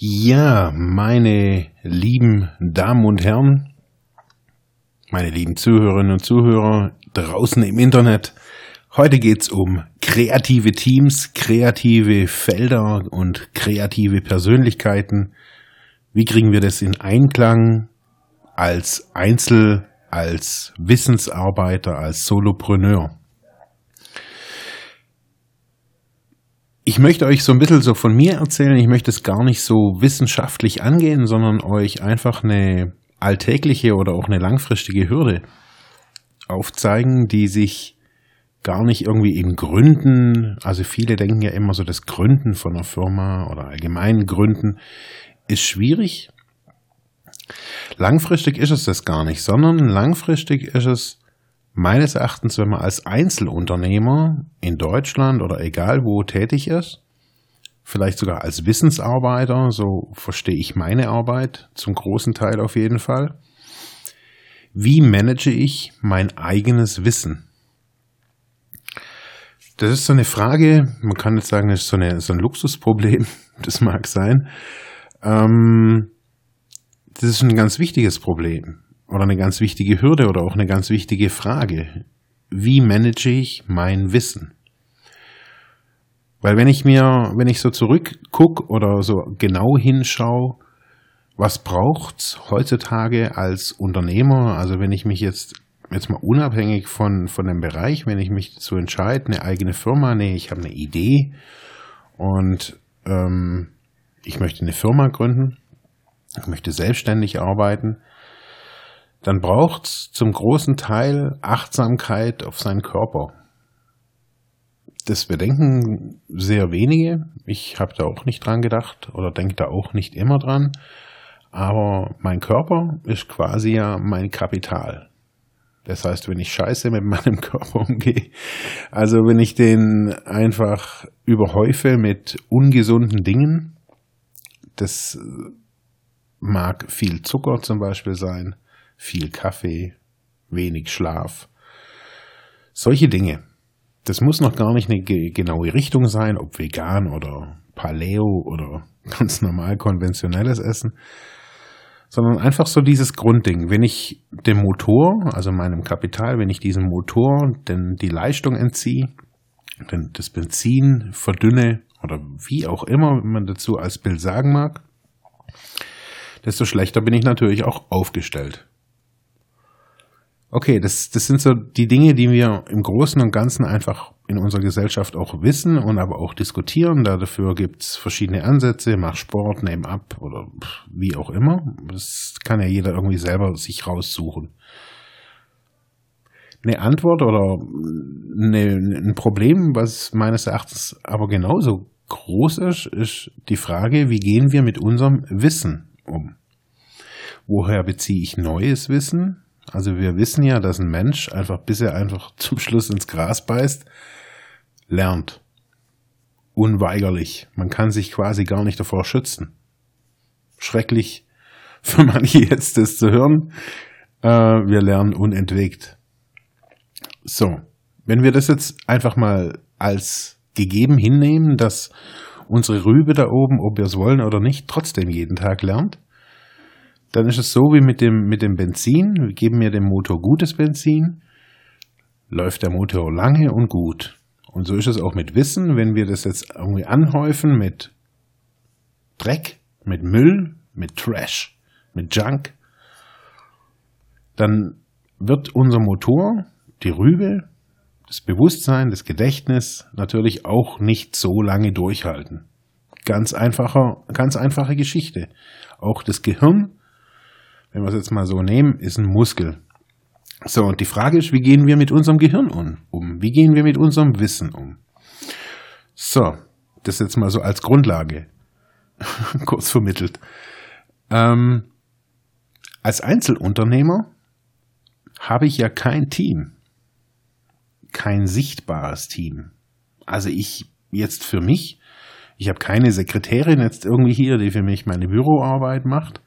Ja, meine lieben Damen und Herren, meine lieben Zuhörerinnen und Zuhörer draußen im Internet, heute geht's um kreative Teams, kreative Felder und kreative Persönlichkeiten. Wie kriegen wir das in Einklang als Einzel, als Wissensarbeiter, als Solopreneur? Ich möchte euch so ein bisschen so von mir erzählen. Ich möchte es gar nicht so wissenschaftlich angehen, sondern euch einfach eine alltägliche oder auch eine langfristige Hürde aufzeigen, die sich gar nicht irgendwie in Gründen, also viele denken ja immer so, das Gründen von einer Firma oder allgemein Gründen ist schwierig. Langfristig ist es das gar nicht, sondern langfristig ist es meines Erachtens, wenn man als Einzelunternehmer in Deutschland oder egal wo tätig ist, vielleicht sogar als Wissensarbeiter, so verstehe ich meine Arbeit zum großen Teil auf jeden Fall. Wie manage ich mein eigenes Wissen? Das ist so eine Frage, man kann jetzt sagen, das ist so, eine, so ein Luxusproblem, das mag sein. Ähm, das ist ein ganz wichtiges Problem oder eine ganz wichtige Hürde oder auch eine ganz wichtige Frage. Wie manage ich mein Wissen? Weil wenn ich mir, wenn ich so zurückguck oder so genau hinschaue, was braucht's heutzutage als Unternehmer? Also wenn ich mich jetzt jetzt mal unabhängig von von dem Bereich, wenn ich mich dazu entscheide, eine eigene Firma, nee, ich habe eine Idee und ähm, ich möchte eine Firma gründen, ich möchte selbstständig arbeiten, dann braucht es zum großen Teil Achtsamkeit auf seinen Körper. Das bedenken sehr wenige. Ich habe da auch nicht dran gedacht oder denke da auch nicht immer dran. Aber mein Körper ist quasi ja mein Kapital. Das heißt, wenn ich scheiße mit meinem Körper umgehe, also wenn ich den einfach überhäufe mit ungesunden Dingen, das mag viel Zucker zum Beispiel sein, viel Kaffee, wenig Schlaf. Solche Dinge. Das muss noch gar nicht eine genaue Richtung sein, ob vegan oder Paleo oder ganz normal konventionelles Essen, sondern einfach so dieses Grundding. Wenn ich dem Motor, also meinem Kapital, wenn ich diesem Motor denn die Leistung entziehe, denn das Benzin verdünne oder wie auch immer man dazu als Bild sagen mag, desto schlechter bin ich natürlich auch aufgestellt. Okay, das, das sind so die Dinge, die wir im Großen und Ganzen einfach in unserer Gesellschaft auch wissen und aber auch diskutieren. Dafür gibt's verschiedene Ansätze, mach Sport, name ab oder wie auch immer. Das kann ja jeder irgendwie selber sich raussuchen. Eine Antwort oder eine, ein Problem, was meines Erachtens aber genauso groß ist, ist die Frage, wie gehen wir mit unserem Wissen um? Woher beziehe ich neues Wissen? Also wir wissen ja, dass ein Mensch einfach, bis er einfach zum Schluss ins Gras beißt, lernt. Unweigerlich. Man kann sich quasi gar nicht davor schützen. Schrecklich für manche jetzt das zu hören. Äh, wir lernen unentwegt. So, wenn wir das jetzt einfach mal als gegeben hinnehmen, dass unsere Rübe da oben, ob wir es wollen oder nicht, trotzdem jeden Tag lernt, dann ist es so wie mit dem, mit dem Benzin. Wir geben mir dem Motor gutes Benzin, läuft der Motor lange und gut. Und so ist es auch mit Wissen, wenn wir das jetzt irgendwie anhäufen mit Dreck, mit Müll, mit Trash, mit Junk, dann wird unser Motor, die Rübe, das Bewusstsein, das Gedächtnis natürlich auch nicht so lange durchhalten. Ganz einfacher, ganz einfache Geschichte. Auch das Gehirn wenn wir es jetzt mal so nehmen, ist ein Muskel. So, und die Frage ist, wie gehen wir mit unserem Gehirn um? Wie gehen wir mit unserem Wissen um? So, das jetzt mal so als Grundlage kurz vermittelt. Ähm, Als Einzelunternehmer habe ich ja kein Team, kein sichtbares Team. Also ich jetzt für mich, ich habe keine Sekretärin jetzt irgendwie hier, die für mich meine Büroarbeit macht.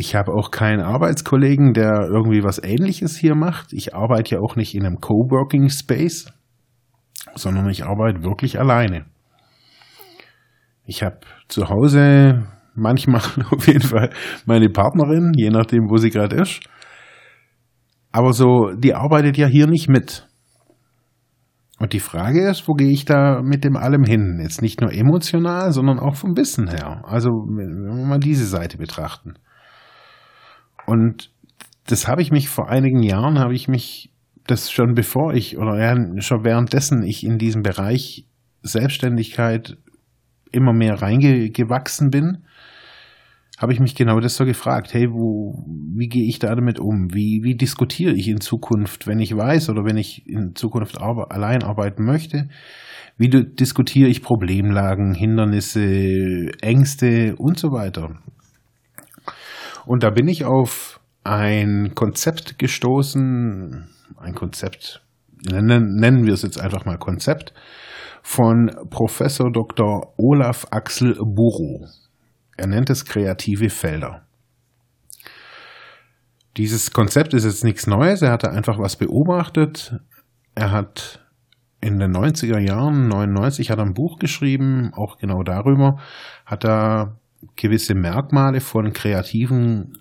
Ich habe auch keinen Arbeitskollegen, der irgendwie was Ähnliches hier macht. Ich arbeite ja auch nicht in einem Coworking Space, sondern ich arbeite wirklich alleine. Ich habe zu Hause manchmal auf jeden Fall meine Partnerin, je nachdem, wo sie gerade ist. Aber so, die arbeitet ja hier nicht mit. Und die Frage ist, wo gehe ich da mit dem allem hin? Jetzt nicht nur emotional, sondern auch vom Wissen her. Also, wenn wir mal diese Seite betrachten. Und das habe ich mich vor einigen Jahren, habe ich mich das schon bevor ich oder schon währenddessen ich in diesem Bereich Selbstständigkeit immer mehr reingewachsen bin, habe ich mich genau das so gefragt. Hey, wo, wie gehe ich da damit um? Wie, wie diskutiere ich in Zukunft, wenn ich weiß oder wenn ich in Zukunft arbe allein arbeiten möchte? Wie diskutiere ich Problemlagen, Hindernisse, Ängste und so weiter? Und da bin ich auf ein Konzept gestoßen, ein Konzept, nennen, nennen wir es jetzt einfach mal Konzept, von Professor Dr. Olaf Axel Buro. Er nennt es kreative Felder. Dieses Konzept ist jetzt nichts Neues, er hatte einfach was beobachtet. Er hat in den 90er Jahren, 99, hat er ein Buch geschrieben, auch genau darüber, hat er gewisse Merkmale von kreativen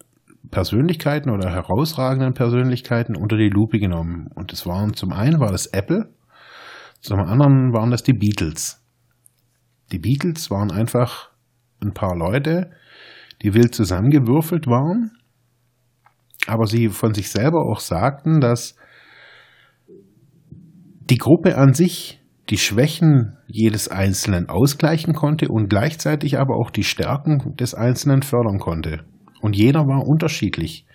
Persönlichkeiten oder herausragenden Persönlichkeiten unter die Lupe genommen. Und das waren zum einen war das Apple, zum anderen waren das die Beatles. Die Beatles waren einfach ein paar Leute, die wild zusammengewürfelt waren, aber sie von sich selber auch sagten, dass die Gruppe an sich die Schwächen jedes Einzelnen ausgleichen konnte und gleichzeitig aber auch die Stärken des Einzelnen fördern konnte. Und jeder war unterschiedlich.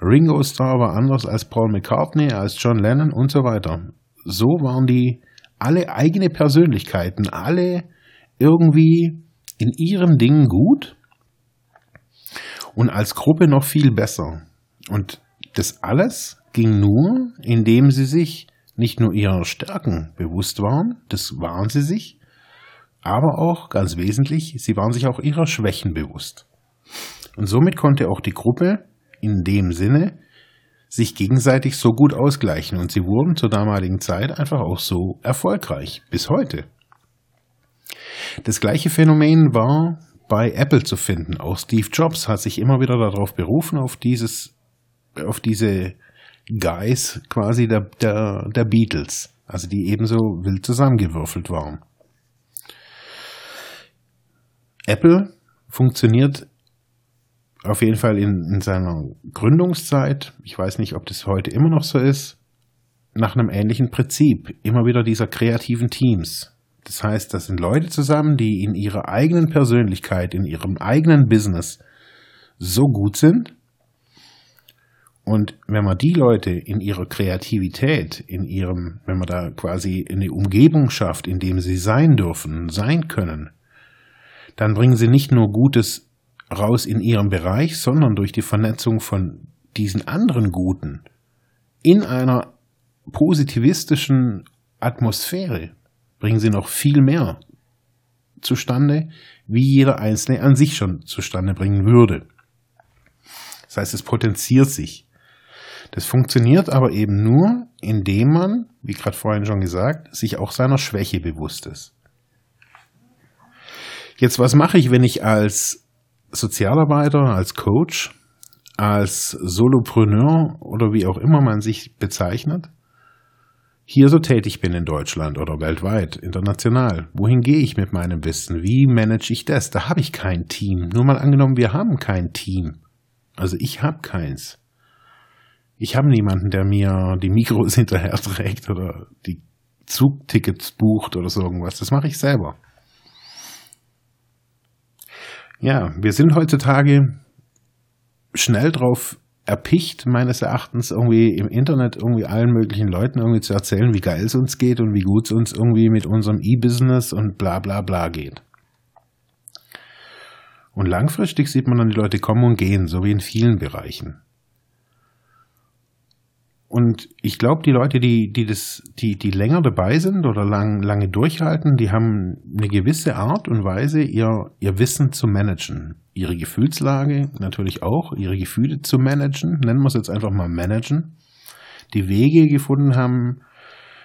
Ringo Starr war anders als Paul McCartney, als John Lennon und so weiter. So waren die alle eigene Persönlichkeiten, alle irgendwie in ihrem Ding gut und als Gruppe noch viel besser. Und das alles ging nur, indem sie sich nicht nur ihrer Stärken bewusst waren, das waren sie sich, aber auch ganz wesentlich, sie waren sich auch ihrer Schwächen bewusst. Und somit konnte auch die Gruppe in dem Sinne sich gegenseitig so gut ausgleichen und sie wurden zur damaligen Zeit einfach auch so erfolgreich bis heute. Das gleiche Phänomen war bei Apple zu finden. Auch Steve Jobs hat sich immer wieder darauf berufen, auf dieses, auf diese Guys quasi der, der, der Beatles, also die ebenso wild zusammengewürfelt waren. Apple funktioniert auf jeden Fall in, in seiner Gründungszeit, ich weiß nicht, ob das heute immer noch so ist, nach einem ähnlichen Prinzip, immer wieder dieser kreativen Teams. Das heißt, das sind Leute zusammen, die in ihrer eigenen Persönlichkeit, in ihrem eigenen Business so gut sind, und wenn man die Leute in ihrer Kreativität, in ihrem, wenn man da quasi eine Umgebung schafft, in dem sie sein dürfen, sein können, dann bringen sie nicht nur Gutes raus in ihrem Bereich, sondern durch die Vernetzung von diesen anderen Guten in einer positivistischen Atmosphäre bringen sie noch viel mehr zustande, wie jeder Einzelne an sich schon zustande bringen würde. Das heißt, es potenziert sich. Das funktioniert aber eben nur, indem man, wie gerade vorhin schon gesagt, sich auch seiner Schwäche bewusst ist. Jetzt, was mache ich, wenn ich als Sozialarbeiter, als Coach, als Solopreneur oder wie auch immer man sich bezeichnet, hier so tätig bin in Deutschland oder weltweit, international. Wohin gehe ich mit meinem Wissen? Wie manage ich das? Da habe ich kein Team. Nur mal angenommen, wir haben kein Team. Also ich habe keins. Ich habe niemanden, der mir die Mikros hinterher trägt oder die Zugtickets bucht oder so irgendwas. Das mache ich selber. Ja, wir sind heutzutage schnell drauf erpicht, meines Erachtens, irgendwie im Internet irgendwie allen möglichen Leuten irgendwie zu erzählen, wie geil es uns geht und wie gut es uns irgendwie mit unserem E-Business und bla bla bla geht. Und langfristig sieht man dann die Leute kommen und gehen, so wie in vielen Bereichen. Und ich glaube, die Leute, die, die das, die, die länger dabei sind oder lang, lange durchhalten, die haben eine gewisse Art und Weise, ihr, ihr Wissen zu managen. Ihre Gefühlslage natürlich auch, ihre Gefühle zu managen, nennen wir es jetzt einfach mal managen. Die Wege gefunden haben,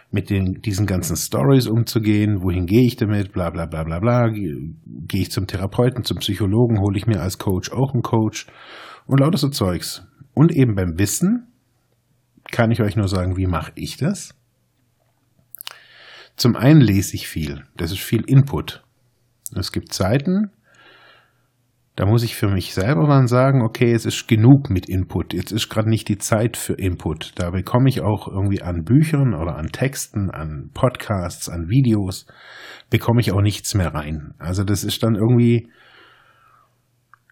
mit den, diesen ganzen Stories umzugehen, wohin gehe ich damit, bla bla bla bla bla, gehe ich zum Therapeuten, zum Psychologen, hole ich mir als Coach auch einen Coach und lauter so Zeugs. Und eben beim Wissen, kann ich euch nur sagen, wie mache ich das? Zum einen lese ich viel. Das ist viel Input. Es gibt Zeiten, da muss ich für mich selber dann sagen, okay, es ist genug mit Input. Jetzt ist gerade nicht die Zeit für Input. Da bekomme ich auch irgendwie an Büchern oder an Texten, an Podcasts, an Videos, bekomme ich auch nichts mehr rein. Also das ist dann irgendwie,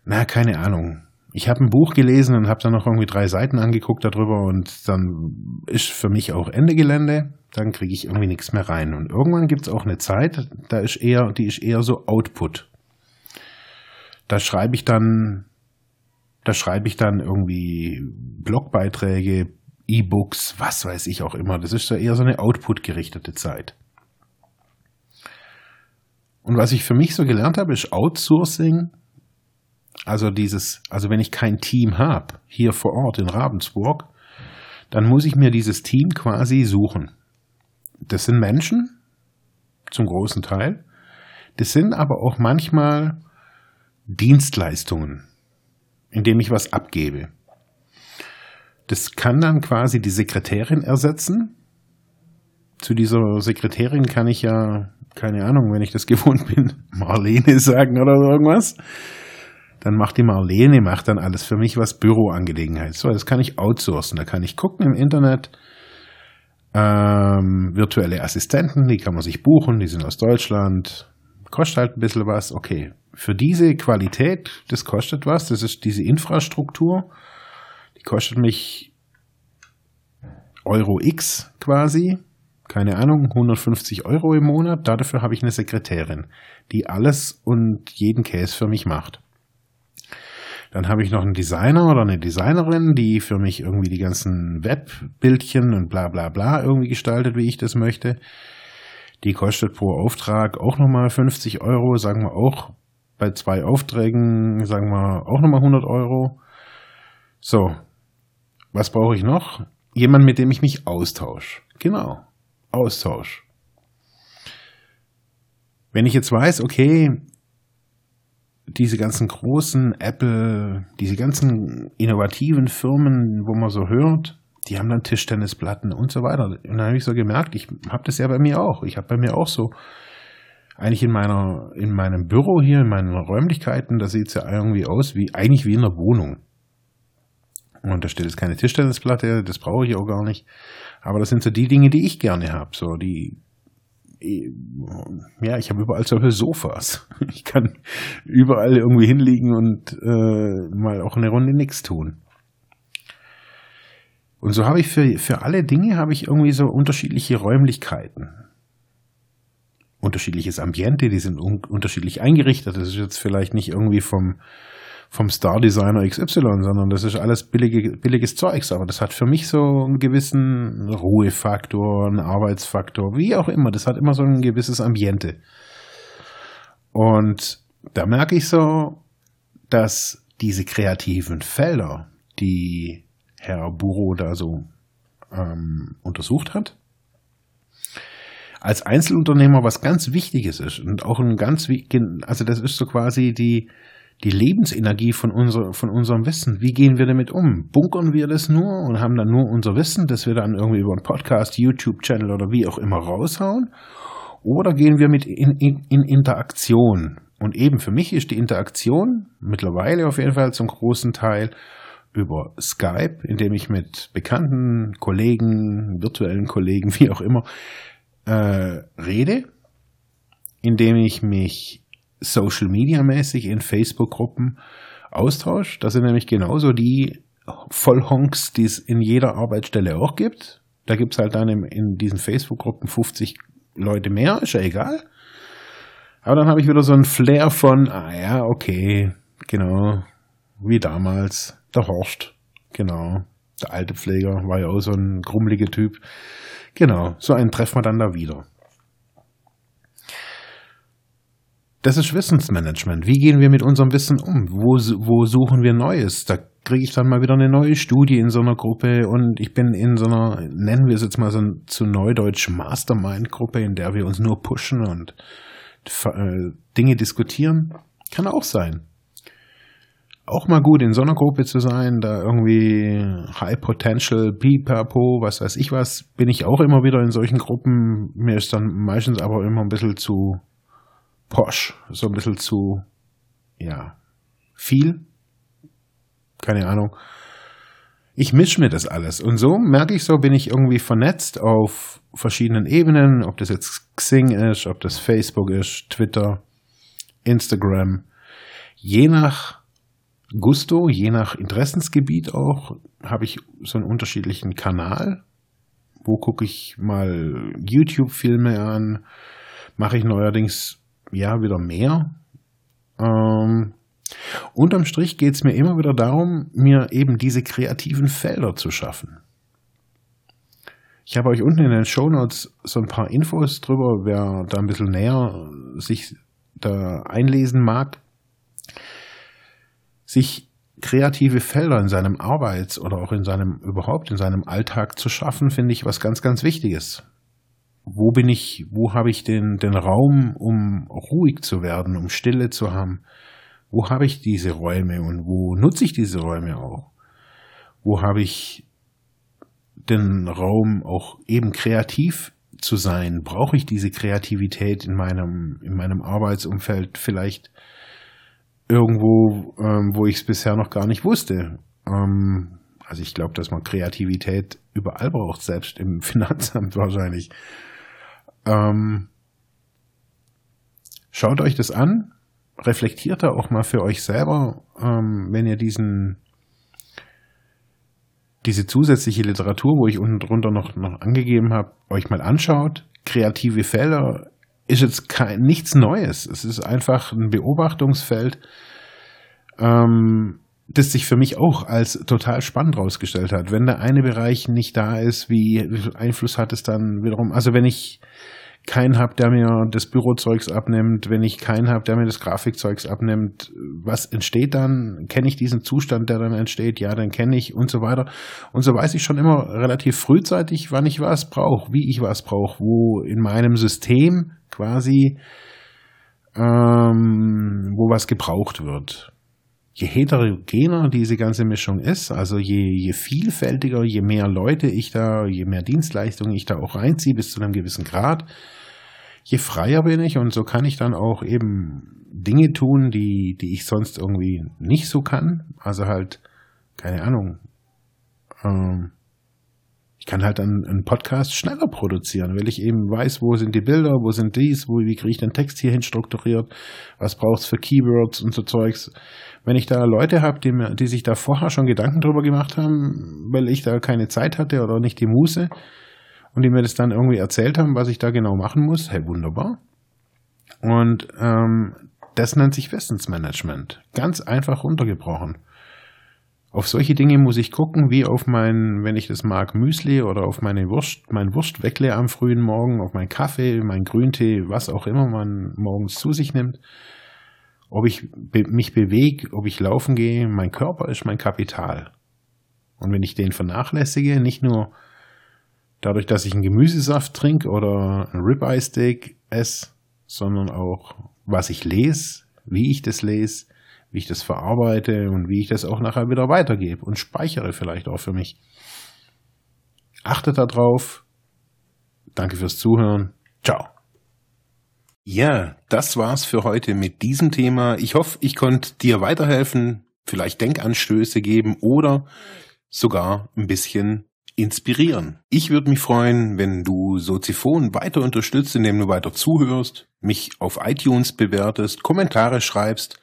na, keine Ahnung ich habe ein Buch gelesen und habe dann noch irgendwie drei Seiten angeguckt darüber und dann ist für mich auch Ende Gelände. Dann kriege ich irgendwie nichts mehr rein. Und irgendwann gibt es auch eine Zeit, da ist eher, die ist eher so Output. Da schreibe ich dann, da schreibe ich dann irgendwie Blogbeiträge, E-Books, was weiß ich auch immer. Das ist so eher so eine Output-gerichtete Zeit. Und was ich für mich so gelernt habe, ist Outsourcing also dieses, also wenn ich kein Team habe, hier vor Ort in Ravensburg, dann muss ich mir dieses Team quasi suchen. Das sind Menschen, zum großen Teil. Das sind aber auch manchmal Dienstleistungen, indem ich was abgebe. Das kann dann quasi die Sekretärin ersetzen. Zu dieser Sekretärin kann ich ja, keine Ahnung, wenn ich das gewohnt bin, Marlene sagen oder irgendwas dann macht die Marlene, macht dann alles für mich, was Büroangelegenheit. So, das kann ich outsourcen. Da kann ich gucken im Internet, ähm, virtuelle Assistenten, die kann man sich buchen, die sind aus Deutschland, kostet halt ein bisschen was. Okay, für diese Qualität, das kostet was, das ist diese Infrastruktur, die kostet mich Euro X quasi, keine Ahnung, 150 Euro im Monat. Dafür habe ich eine Sekretärin, die alles und jeden Case für mich macht. Dann habe ich noch einen Designer oder eine Designerin, die für mich irgendwie die ganzen Webbildchen und bla bla bla irgendwie gestaltet, wie ich das möchte. Die kostet pro Auftrag auch nochmal 50 Euro, sagen wir auch bei zwei Aufträgen, sagen wir auch nochmal 100 Euro. So, was brauche ich noch? Jemand, mit dem ich mich austausche. Genau, Austausch. Wenn ich jetzt weiß, okay, diese ganzen großen Apple, diese ganzen innovativen Firmen, wo man so hört, die haben dann Tischtennisplatten und so weiter. Und dann habe ich so gemerkt, ich habe das ja bei mir auch. Ich habe bei mir auch so, eigentlich in meiner, in meinem Büro hier, in meinen Räumlichkeiten, da sieht es ja irgendwie aus wie, eigentlich wie in einer Wohnung. Und da steht jetzt keine Tischtennisplatte, das brauche ich auch gar nicht. Aber das sind so die Dinge, die ich gerne habe. So die ja, ich habe überall solche Sofas. Ich kann überall irgendwie hinliegen und äh, mal auch eine Runde nichts tun. Und so habe ich für, für alle Dinge habe ich irgendwie so unterschiedliche Räumlichkeiten. Unterschiedliches Ambiente, die sind un unterschiedlich eingerichtet. Das ist jetzt vielleicht nicht irgendwie vom, vom Star Designer XY, sondern das ist alles billige, billiges Zeugs. Aber das hat für mich so einen gewissen Ruhefaktor, einen Arbeitsfaktor, wie auch immer. Das hat immer so ein gewisses Ambiente. Und da merke ich so, dass diese kreativen Felder, die Herr Buro da so ähm, untersucht hat, als Einzelunternehmer was ganz Wichtiges ist und auch ein ganz, also das ist so quasi die, die Lebensenergie von, unser, von unserem Wissen. Wie gehen wir damit um? Bunkern wir das nur und haben dann nur unser Wissen, das wir dann irgendwie über einen Podcast, YouTube-Channel oder wie auch immer raushauen? Oder gehen wir mit in, in, in Interaktion? Und eben für mich ist die Interaktion mittlerweile auf jeden Fall zum großen Teil über Skype, indem ich mit bekannten Kollegen, virtuellen Kollegen, wie auch immer, äh, rede, indem ich mich Social Media mäßig in Facebook-Gruppen austauscht. Das sind nämlich genauso die Vollhonks, die es in jeder Arbeitsstelle auch gibt. Da gibt es halt dann in, diesen Facebook-Gruppen 50 Leute mehr, ist ja egal. Aber dann habe ich wieder so ein Flair von, ah ja, okay, genau, wie damals, der Horst, genau. Der alte Pfleger war ja auch so ein grummeliger Typ. Genau, so einen treffen wir dann da wieder. Das ist Wissensmanagement. Wie gehen wir mit unserem Wissen um? Wo, wo suchen wir Neues? Da kriege ich dann mal wieder eine neue Studie in so einer Gruppe und ich bin in so einer, nennen wir es jetzt mal so ein, zu Neudeutsch Mastermind-Gruppe, in der wir uns nur pushen und äh, Dinge diskutieren. Kann auch sein. Auch mal gut in so einer Gruppe zu sein, da irgendwie High Potential, Pipapo, was weiß ich was, bin ich auch immer wieder in solchen Gruppen. Mir ist dann meistens aber immer ein bisschen zu posch, so ein bisschen zu, ja, viel. Keine Ahnung. Ich mische mir das alles. Und so merke ich so, bin ich irgendwie vernetzt auf verschiedenen Ebenen, ob das jetzt Xing ist, ob das Facebook ist, Twitter, Instagram. Je nach Gusto, je nach Interessensgebiet auch, habe ich so einen unterschiedlichen Kanal. Wo gucke ich mal YouTube-Filme an? Mache ich neuerdings ja wieder mehr. Ähm, unterm Strich geht es mir immer wieder darum, mir eben diese kreativen Felder zu schaffen. Ich habe euch unten in den Show Notes so ein paar Infos drüber, wer da ein bisschen näher sich da einlesen mag. Sich kreative Felder in seinem Arbeits- oder auch in seinem, überhaupt in seinem Alltag zu schaffen, finde ich was ganz, ganz Wichtiges wo bin ich, wo habe ich den, den Raum, um ruhig zu werden, um Stille zu haben? Wo habe ich diese Räume und wo nutze ich diese Räume auch? Wo habe ich den Raum auch eben kreativ zu sein? Brauche ich diese Kreativität in meinem, in meinem Arbeitsumfeld vielleicht irgendwo, ähm, wo ich es bisher noch gar nicht wusste? Ähm, also ich glaube, dass man Kreativität überall braucht, selbst im Finanzamt wahrscheinlich. Ähm, schaut euch das an, reflektiert da auch mal für euch selber, ähm, wenn ihr diesen diese zusätzliche Literatur, wo ich unten drunter noch, noch angegeben habe, euch mal anschaut. Kreative Felder ist jetzt kein, nichts Neues. Es ist einfach ein Beobachtungsfeld, ähm, das sich für mich auch als total spannend rausgestellt hat. Wenn der eine Bereich nicht da ist, wie, viel Einfluss hat es dann wiederum? Also wenn ich keinen habe, der mir das Bürozeugs abnimmt, wenn ich keinen habe, der mir das Grafikzeugs abnimmt, was entsteht dann? Kenne ich diesen Zustand, der dann entsteht? Ja, dann kenne ich und so weiter. Und so weiß ich schon immer relativ frühzeitig, wann ich was brauche, wie ich was brauche, wo in meinem System quasi ähm, wo was gebraucht wird je heterogener diese ganze Mischung ist, also je, je vielfältiger, je mehr Leute ich da, je mehr Dienstleistungen ich da auch reinziehe bis zu einem gewissen Grad, je freier bin ich und so kann ich dann auch eben Dinge tun, die, die ich sonst irgendwie nicht so kann. Also halt, keine Ahnung, ähm, ich kann halt einen, einen, Podcast schneller produzieren, weil ich eben weiß, wo sind die Bilder, wo sind dies, wo, wie kriege ich den Text hierhin strukturiert, was braucht's für Keywords und so Zeugs. Wenn ich da Leute habe, die, die sich da vorher schon Gedanken drüber gemacht haben, weil ich da keine Zeit hatte oder nicht die Muße und die mir das dann irgendwie erzählt haben, was ich da genau machen muss, hey, wunderbar. Und ähm, das nennt sich Wissensmanagement. Ganz einfach runtergebrochen. Auf solche Dinge muss ich gucken, wie auf mein, wenn ich das mag, Müsli oder auf meine Wurst, mein Wurstweckle am frühen Morgen, auf meinen Kaffee, mein Grüntee, was auch immer man morgens zu sich nimmt. Ob ich mich bewege, ob ich laufen gehe, mein Körper ist mein Kapital. Und wenn ich den vernachlässige, nicht nur dadurch, dass ich einen Gemüsesaft trinke oder ein Ribeye Steak esse, sondern auch, was ich lese, wie ich das lese, wie ich das verarbeite und wie ich das auch nachher wieder weitergebe und speichere vielleicht auch für mich. Achtet darauf. Danke fürs Zuhören. Ciao. Ja, das war's für heute mit diesem Thema. Ich hoffe, ich konnte dir weiterhelfen, vielleicht Denkanstöße geben oder sogar ein bisschen inspirieren. Ich würde mich freuen, wenn du Soziphon weiter unterstützt, indem du weiter zuhörst, mich auf iTunes bewertest, Kommentare schreibst